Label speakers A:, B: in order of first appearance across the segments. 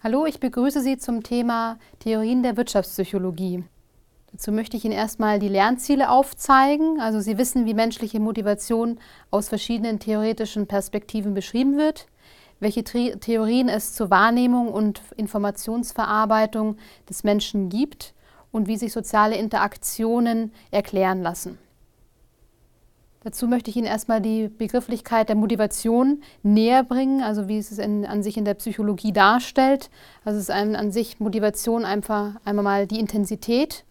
A: Hallo, ich begrüße Sie zum Thema Theorien der Wirtschaftspsychologie. Dazu möchte ich Ihnen erstmal die Lernziele aufzeigen. Also Sie wissen, wie menschliche Motivation aus verschiedenen theoretischen Perspektiven beschrieben wird, welche Theorien es zur Wahrnehmung und Informationsverarbeitung des Menschen gibt und wie sich soziale Interaktionen erklären lassen. Dazu möchte ich Ihnen erstmal die Begrifflichkeit der Motivation näher bringen, also wie es es in, an sich in der Psychologie darstellt. Also es ist ein, an sich Motivation einfach einmal mal die Intensität,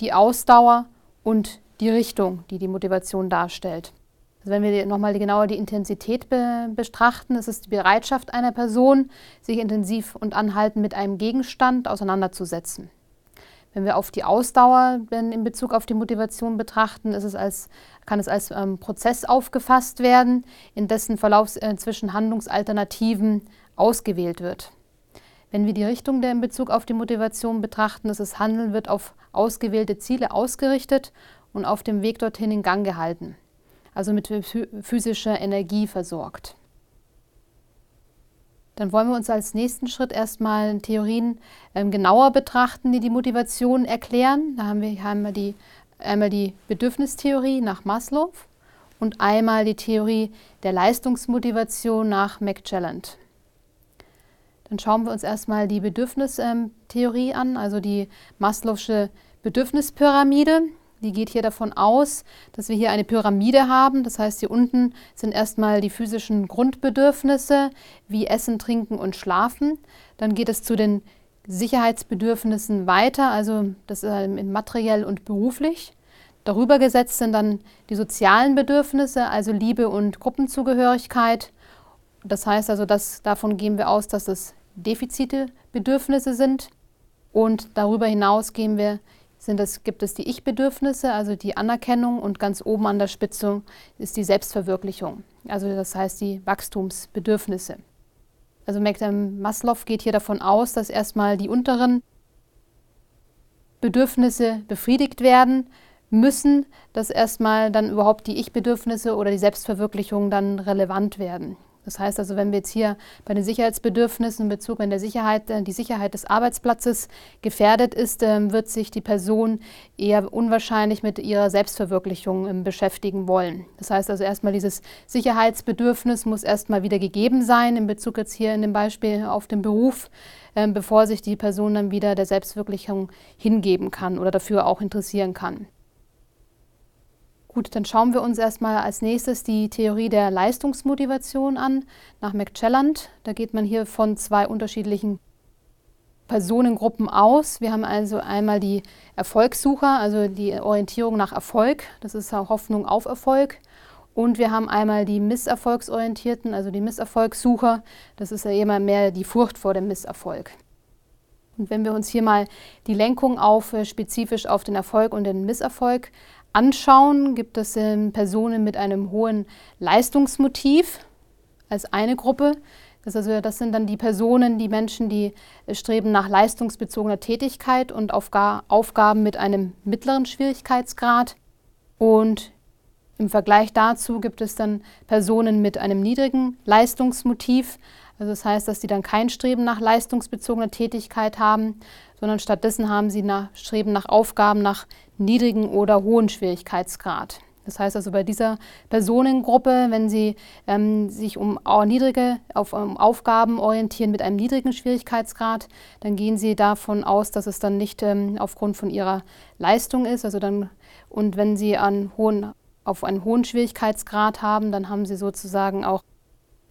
A: die Ausdauer und die Richtung, die die Motivation darstellt. Also wenn wir nochmal genauer die Intensität be betrachten, ist es die Bereitschaft einer Person, sich intensiv und anhaltend mit einem Gegenstand auseinanderzusetzen. Wenn wir auf die Ausdauer in Bezug auf die Motivation betrachten, es als, kann es als ähm, Prozess aufgefasst werden, in dessen Verlauf äh, zwischen Handlungsalternativen ausgewählt wird. Wenn wir die Richtung der in Bezug auf die Motivation betrachten, ist das Handeln wird auf ausgewählte Ziele ausgerichtet und auf dem Weg dorthin in Gang gehalten, also mit physischer Energie versorgt. Dann wollen wir uns als nächsten Schritt erstmal Theorien ähm, genauer betrachten, die die Motivation erklären. Da haben wir, wir die, einmal die Bedürfnistheorie nach Maslow und einmal die Theorie der Leistungsmotivation nach McClelland. Dann schauen wir uns erstmal die Bedürfnistheorie an, also die Maslow'sche Bedürfnispyramide. Die geht hier davon aus, dass wir hier eine Pyramide haben. Das heißt, hier unten sind erstmal die physischen Grundbedürfnisse wie Essen, Trinken und Schlafen. Dann geht es zu den Sicherheitsbedürfnissen weiter, also das ist materiell und beruflich. Darüber gesetzt sind dann die sozialen Bedürfnisse, also Liebe und Gruppenzugehörigkeit. Das heißt also, dass, davon gehen wir aus, dass es Defizite, Bedürfnisse sind. Und darüber hinaus gehen wir sind es, gibt es die Ich-Bedürfnisse, also die Anerkennung und ganz oben an der Spitze ist die Selbstverwirklichung, also das heißt die Wachstumsbedürfnisse. Also Maslow geht hier davon aus, dass erstmal die unteren Bedürfnisse befriedigt werden müssen, dass erstmal dann überhaupt die Ich-Bedürfnisse oder die Selbstverwirklichung dann relevant werden. Das heißt also, wenn wir jetzt hier bei den Sicherheitsbedürfnissen in Bezug, wenn der Sicherheit, äh, die Sicherheit des Arbeitsplatzes gefährdet ist, ähm, wird sich die Person eher unwahrscheinlich mit ihrer Selbstverwirklichung ähm, beschäftigen wollen. Das heißt also erstmal dieses Sicherheitsbedürfnis muss erstmal wieder gegeben sein in Bezug jetzt hier in dem Beispiel auf den Beruf, ähm, bevor sich die Person dann wieder der Selbstverwirklichung hingeben kann oder dafür auch interessieren kann. Gut, dann schauen wir uns erstmal als nächstes die Theorie der Leistungsmotivation an, nach McClelland. Da geht man hier von zwei unterschiedlichen Personengruppen aus. Wir haben also einmal die Erfolgssucher, also die Orientierung nach Erfolg, das ist Hoffnung auf Erfolg. Und wir haben einmal die Misserfolgsorientierten, also die Misserfolgssucher, das ist ja immer mehr die Furcht vor dem Misserfolg. Und wenn wir uns hier mal die Lenkung auf äh, spezifisch auf den Erfolg und den Misserfolg anschauen, gibt es ähm, Personen mit einem hohen Leistungsmotiv als eine Gruppe. Das, also, das sind dann die Personen, die Menschen, die äh, streben nach leistungsbezogener Tätigkeit und Aufga Aufgaben mit einem mittleren Schwierigkeitsgrad. Und im Vergleich dazu gibt es dann Personen mit einem niedrigen Leistungsmotiv. Also das heißt, dass sie dann kein Streben nach leistungsbezogener Tätigkeit haben, sondern stattdessen haben sie nach, Streben nach Aufgaben nach niedrigen oder hohen Schwierigkeitsgrad. Das heißt also bei dieser Personengruppe, wenn sie ähm, sich um niedrige auf, um Aufgaben orientieren mit einem niedrigen Schwierigkeitsgrad, dann gehen sie davon aus, dass es dann nicht ähm, aufgrund von ihrer Leistung ist. Also dann, und wenn sie an hohen, auf einen hohen Schwierigkeitsgrad haben, dann haben sie sozusagen auch,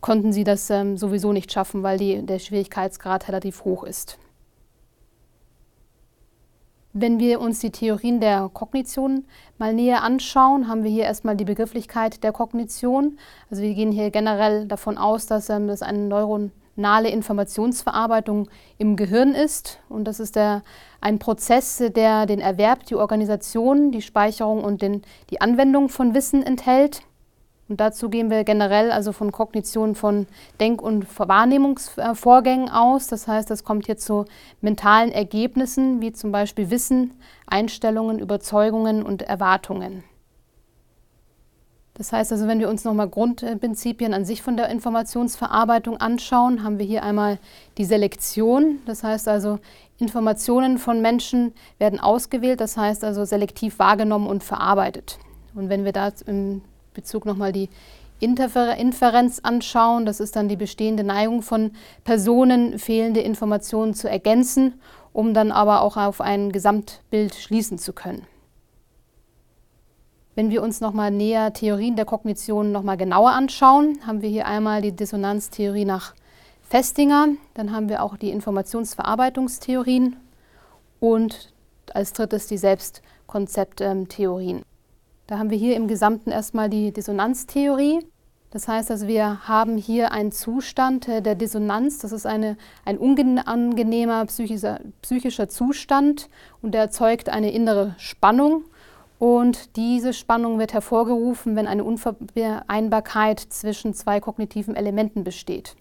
A: konnten sie das ähm, sowieso nicht schaffen, weil die, der Schwierigkeitsgrad relativ hoch ist. Wenn wir uns die Theorien der Kognition mal näher anschauen, haben wir hier erstmal die Begrifflichkeit der Kognition. Also wir gehen hier generell davon aus, dass ähm, das eine neuronale Informationsverarbeitung im Gehirn ist. Und das ist der, ein Prozess, der den Erwerb, die Organisation, die Speicherung und den, die Anwendung von Wissen enthält. Und dazu gehen wir generell also von Kognition von Denk- und Wahrnehmungsvorgängen aus. Das heißt, es kommt hier zu mentalen Ergebnissen, wie zum Beispiel Wissen, Einstellungen, Überzeugungen und Erwartungen. Das heißt also, wenn wir uns nochmal Grundprinzipien an sich von der Informationsverarbeitung anschauen, haben wir hier einmal die Selektion. Das heißt also, Informationen von Menschen werden ausgewählt, das heißt also selektiv wahrgenommen und verarbeitet. Und wenn wir da im Bezug nochmal die Interfer Inferenz anschauen, das ist dann die bestehende Neigung von Personen, fehlende Informationen zu ergänzen, um dann aber auch auf ein Gesamtbild schließen zu können. Wenn wir uns nochmal näher Theorien der Kognition nochmal genauer anschauen, haben wir hier einmal die Dissonanztheorie nach Festinger, dann haben wir auch die Informationsverarbeitungstheorien und als drittes die Selbstkonzepttheorien. Da haben wir hier im Gesamten erstmal die Dissonanztheorie. Das heißt also, wir haben hier einen Zustand der Dissonanz. Das ist eine, ein unangenehmer psychischer, psychischer Zustand und der erzeugt eine innere Spannung. Und diese Spannung wird hervorgerufen, wenn eine Unvereinbarkeit zwischen zwei kognitiven Elementen besteht.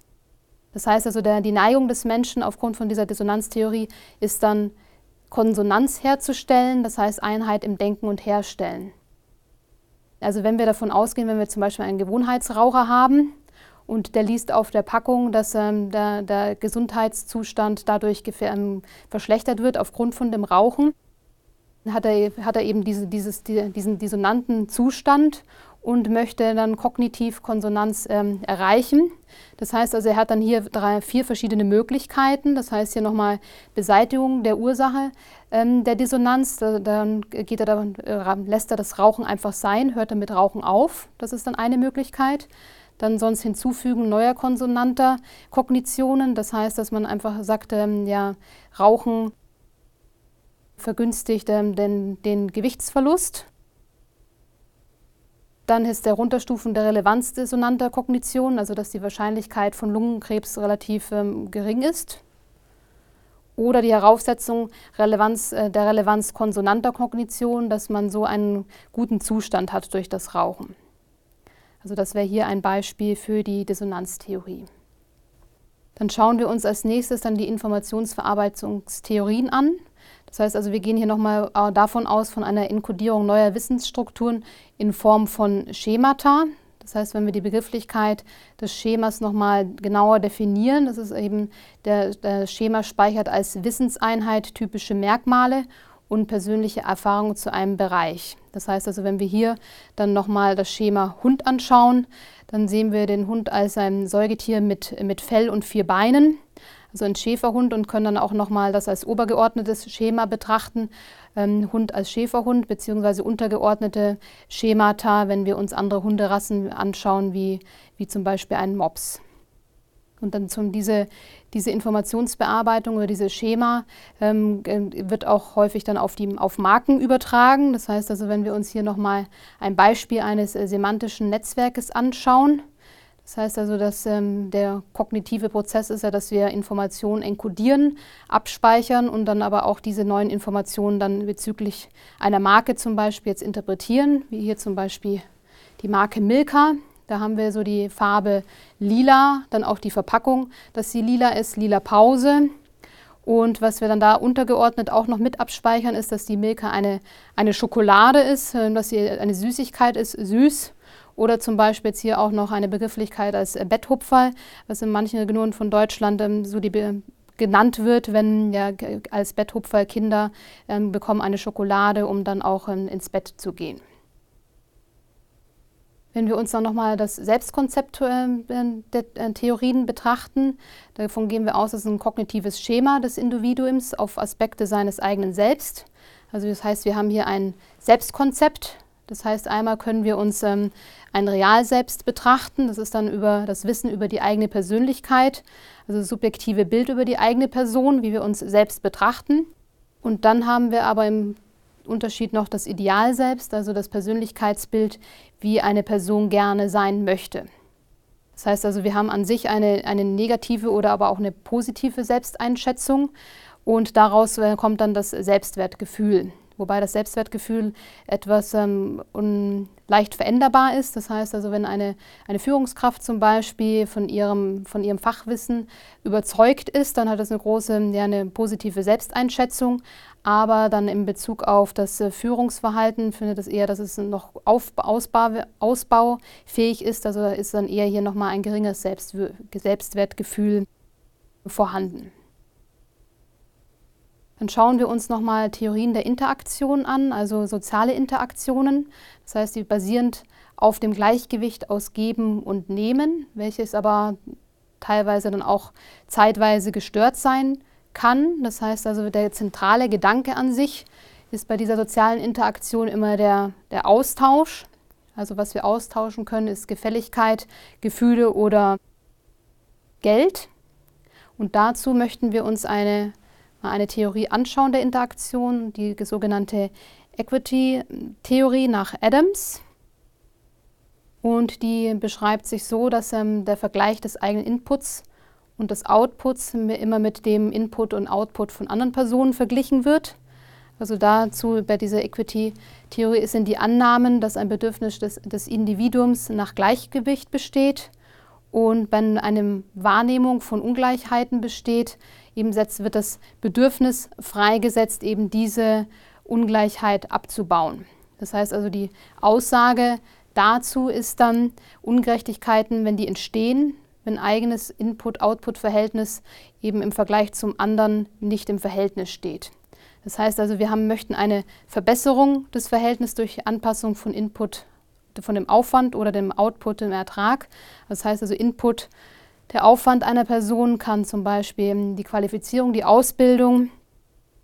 A: Das heißt also, der, die Neigung des Menschen aufgrund von dieser Dissonanztheorie ist dann Konsonanz herzustellen, das heißt Einheit im Denken und Herstellen. Also wenn wir davon ausgehen, wenn wir zum Beispiel einen Gewohnheitsraucher haben und der liest auf der Packung, dass ähm, der, der, Gesundheitszustand dadurch ähm, verschlechtert wird aufgrund von dem Rauchen, hat er, hat er eben diese, dieses, die, diesen dissonanten Zustand und möchte dann kognitiv Konsonanz ähm, erreichen. Das heißt also, er hat dann hier drei, vier verschiedene Möglichkeiten. Das heißt hier nochmal Beseitigung der Ursache ähm, der Dissonanz. Da, dann geht er dann, äh, lässt er das Rauchen einfach sein, hört er mit Rauchen auf. Das ist dann eine Möglichkeit. Dann sonst hinzufügen neuer konsonanter Kognitionen. Das heißt, dass man einfach sagt, ähm, ja, Rauchen vergünstigt ähm, den, den Gewichtsverlust. Dann ist der Runterstufen der Relevanz dissonanter Kognition, also dass die Wahrscheinlichkeit von Lungenkrebs relativ ähm, gering ist. Oder die Heraufsetzung Relevanz, äh, der Relevanz konsonanter Kognition, dass man so einen guten Zustand hat durch das Rauchen. Also das wäre hier ein Beispiel für die Dissonanztheorie. Dann schauen wir uns als nächstes dann die Informationsverarbeitungstheorien an. Das heißt also, wir gehen hier nochmal äh, davon aus, von einer Inkodierung neuer Wissensstrukturen in Form von Schemata. Das heißt, wenn wir die Begrifflichkeit des Schemas nochmal genauer definieren, das ist eben, der, der Schema speichert als Wissenseinheit typische Merkmale und persönliche Erfahrungen zu einem Bereich. Das heißt also, wenn wir hier dann nochmal das Schema Hund anschauen, dann sehen wir den Hund als ein Säugetier mit, mit Fell und vier Beinen also ein Schäferhund und können dann auch nochmal das als obergeordnetes Schema betrachten. Ähm, Hund als Schäferhund beziehungsweise untergeordnete Schemata, wenn wir uns andere Hunderassen anschauen, wie, wie zum Beispiel einen Mops. Und dann zum diese, diese Informationsbearbeitung oder dieses Schema ähm, wird auch häufig dann auf, die, auf Marken übertragen. Das heißt also, wenn wir uns hier nochmal ein Beispiel eines äh, semantischen Netzwerkes anschauen, das heißt also, dass ähm, der kognitive Prozess ist ja, dass wir Informationen enkodieren, abspeichern und dann aber auch diese neuen Informationen dann bezüglich einer Marke zum Beispiel jetzt interpretieren, wie hier zum Beispiel die Marke Milka. Da haben wir so die Farbe lila, dann auch die Verpackung, dass sie lila ist, lila Pause. Und was wir dann da untergeordnet auch noch mit abspeichern, ist, dass die Milka eine, eine Schokolade ist, äh, dass sie eine Süßigkeit ist, süß. Oder zum Beispiel jetzt hier auch noch eine Begrifflichkeit als Betthupferl, was in manchen Regionen von Deutschland ähm, so die genannt wird, wenn ja, als Betthupferl Kinder ähm, bekommen eine Schokolade, um dann auch ähm, ins Bett zu gehen. Wenn wir uns dann nochmal das Selbstkonzept der äh, Theorien betrachten, davon gehen wir aus, es ist ein kognitives Schema des Individuums auf Aspekte seines eigenen Selbst. Also das heißt, wir haben hier ein Selbstkonzept, das heißt, einmal können wir uns ähm, ein Realselbst betrachten. Das ist dann über das Wissen über die eigene Persönlichkeit, also das subjektive Bild über die eigene Person, wie wir uns selbst betrachten. Und dann haben wir aber im Unterschied noch das Idealselbst, also das Persönlichkeitsbild, wie eine Person gerne sein möchte. Das heißt also, wir haben an sich eine, eine negative oder aber auch eine positive Selbsteinschätzung und daraus äh, kommt dann das Selbstwertgefühl wobei das Selbstwertgefühl etwas ähm, leicht veränderbar ist. Das heißt also, wenn eine, eine Führungskraft zum Beispiel von ihrem, von ihrem Fachwissen überzeugt ist, dann hat das eine große, ja, eine positive Selbsteinschätzung. Aber dann in Bezug auf das äh, Führungsverhalten findet es eher, dass es noch auf, ausbau, ausbaufähig ist. Also ist dann eher hier nochmal ein geringes Selbst, Selbstwertgefühl vorhanden. Dann schauen wir uns nochmal Theorien der Interaktion an, also soziale Interaktionen. Das heißt, die basierend auf dem Gleichgewicht aus Geben und Nehmen, welches aber teilweise dann auch zeitweise gestört sein kann. Das heißt also, der zentrale Gedanke an sich ist bei dieser sozialen Interaktion immer der, der Austausch. Also was wir austauschen können, ist Gefälligkeit, Gefühle oder Geld. Und dazu möchten wir uns eine mal eine Theorie anschauen der Interaktion, die sogenannte Equity-Theorie nach Adams. Und die beschreibt sich so, dass ähm, der Vergleich des eigenen Inputs und des Outputs immer mit dem Input und Output von anderen Personen verglichen wird. Also dazu bei dieser Equity-Theorie sind die Annahmen, dass ein Bedürfnis des, des Individuums nach Gleichgewicht besteht und wenn eine Wahrnehmung von Ungleichheiten besteht, eben setzt, wird das Bedürfnis freigesetzt, eben diese Ungleichheit abzubauen. Das heißt also, die Aussage dazu ist dann Ungerechtigkeiten, wenn die entstehen, wenn eigenes Input-Output-Verhältnis eben im Vergleich zum anderen nicht im Verhältnis steht. Das heißt also, wir haben, möchten eine Verbesserung des Verhältnisses durch Anpassung von Input, von dem Aufwand oder dem Output im Ertrag. Das heißt also, Input der Aufwand einer Person kann zum Beispiel die Qualifizierung, die Ausbildung,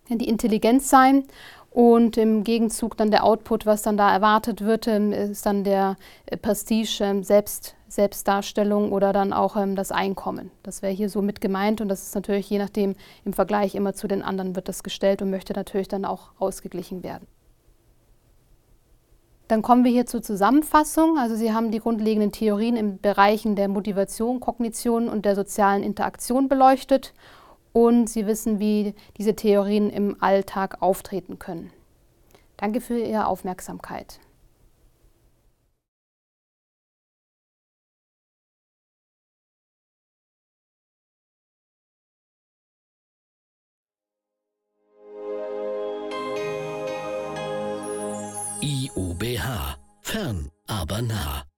A: die Intelligenz sein und im Gegenzug dann der Output, was dann da erwartet wird, ähm, ist dann der äh, Prestige, ähm, Selbst, Selbstdarstellung oder dann auch ähm, das Einkommen. Das wäre hier so mit gemeint und das ist natürlich je nachdem im Vergleich immer zu den anderen wird das gestellt und möchte natürlich dann auch ausgeglichen werden. Dann kommen wir hier zur Zusammenfassung. Also Sie haben die grundlegenden Theorien in Bereichen der Motivation, Kognition und der sozialen Interaktion beleuchtet und Sie wissen, wie diese Theorien im Alltag auftreten können. Danke für Ihre Aufmerksamkeit.
B: Fern, aber nah.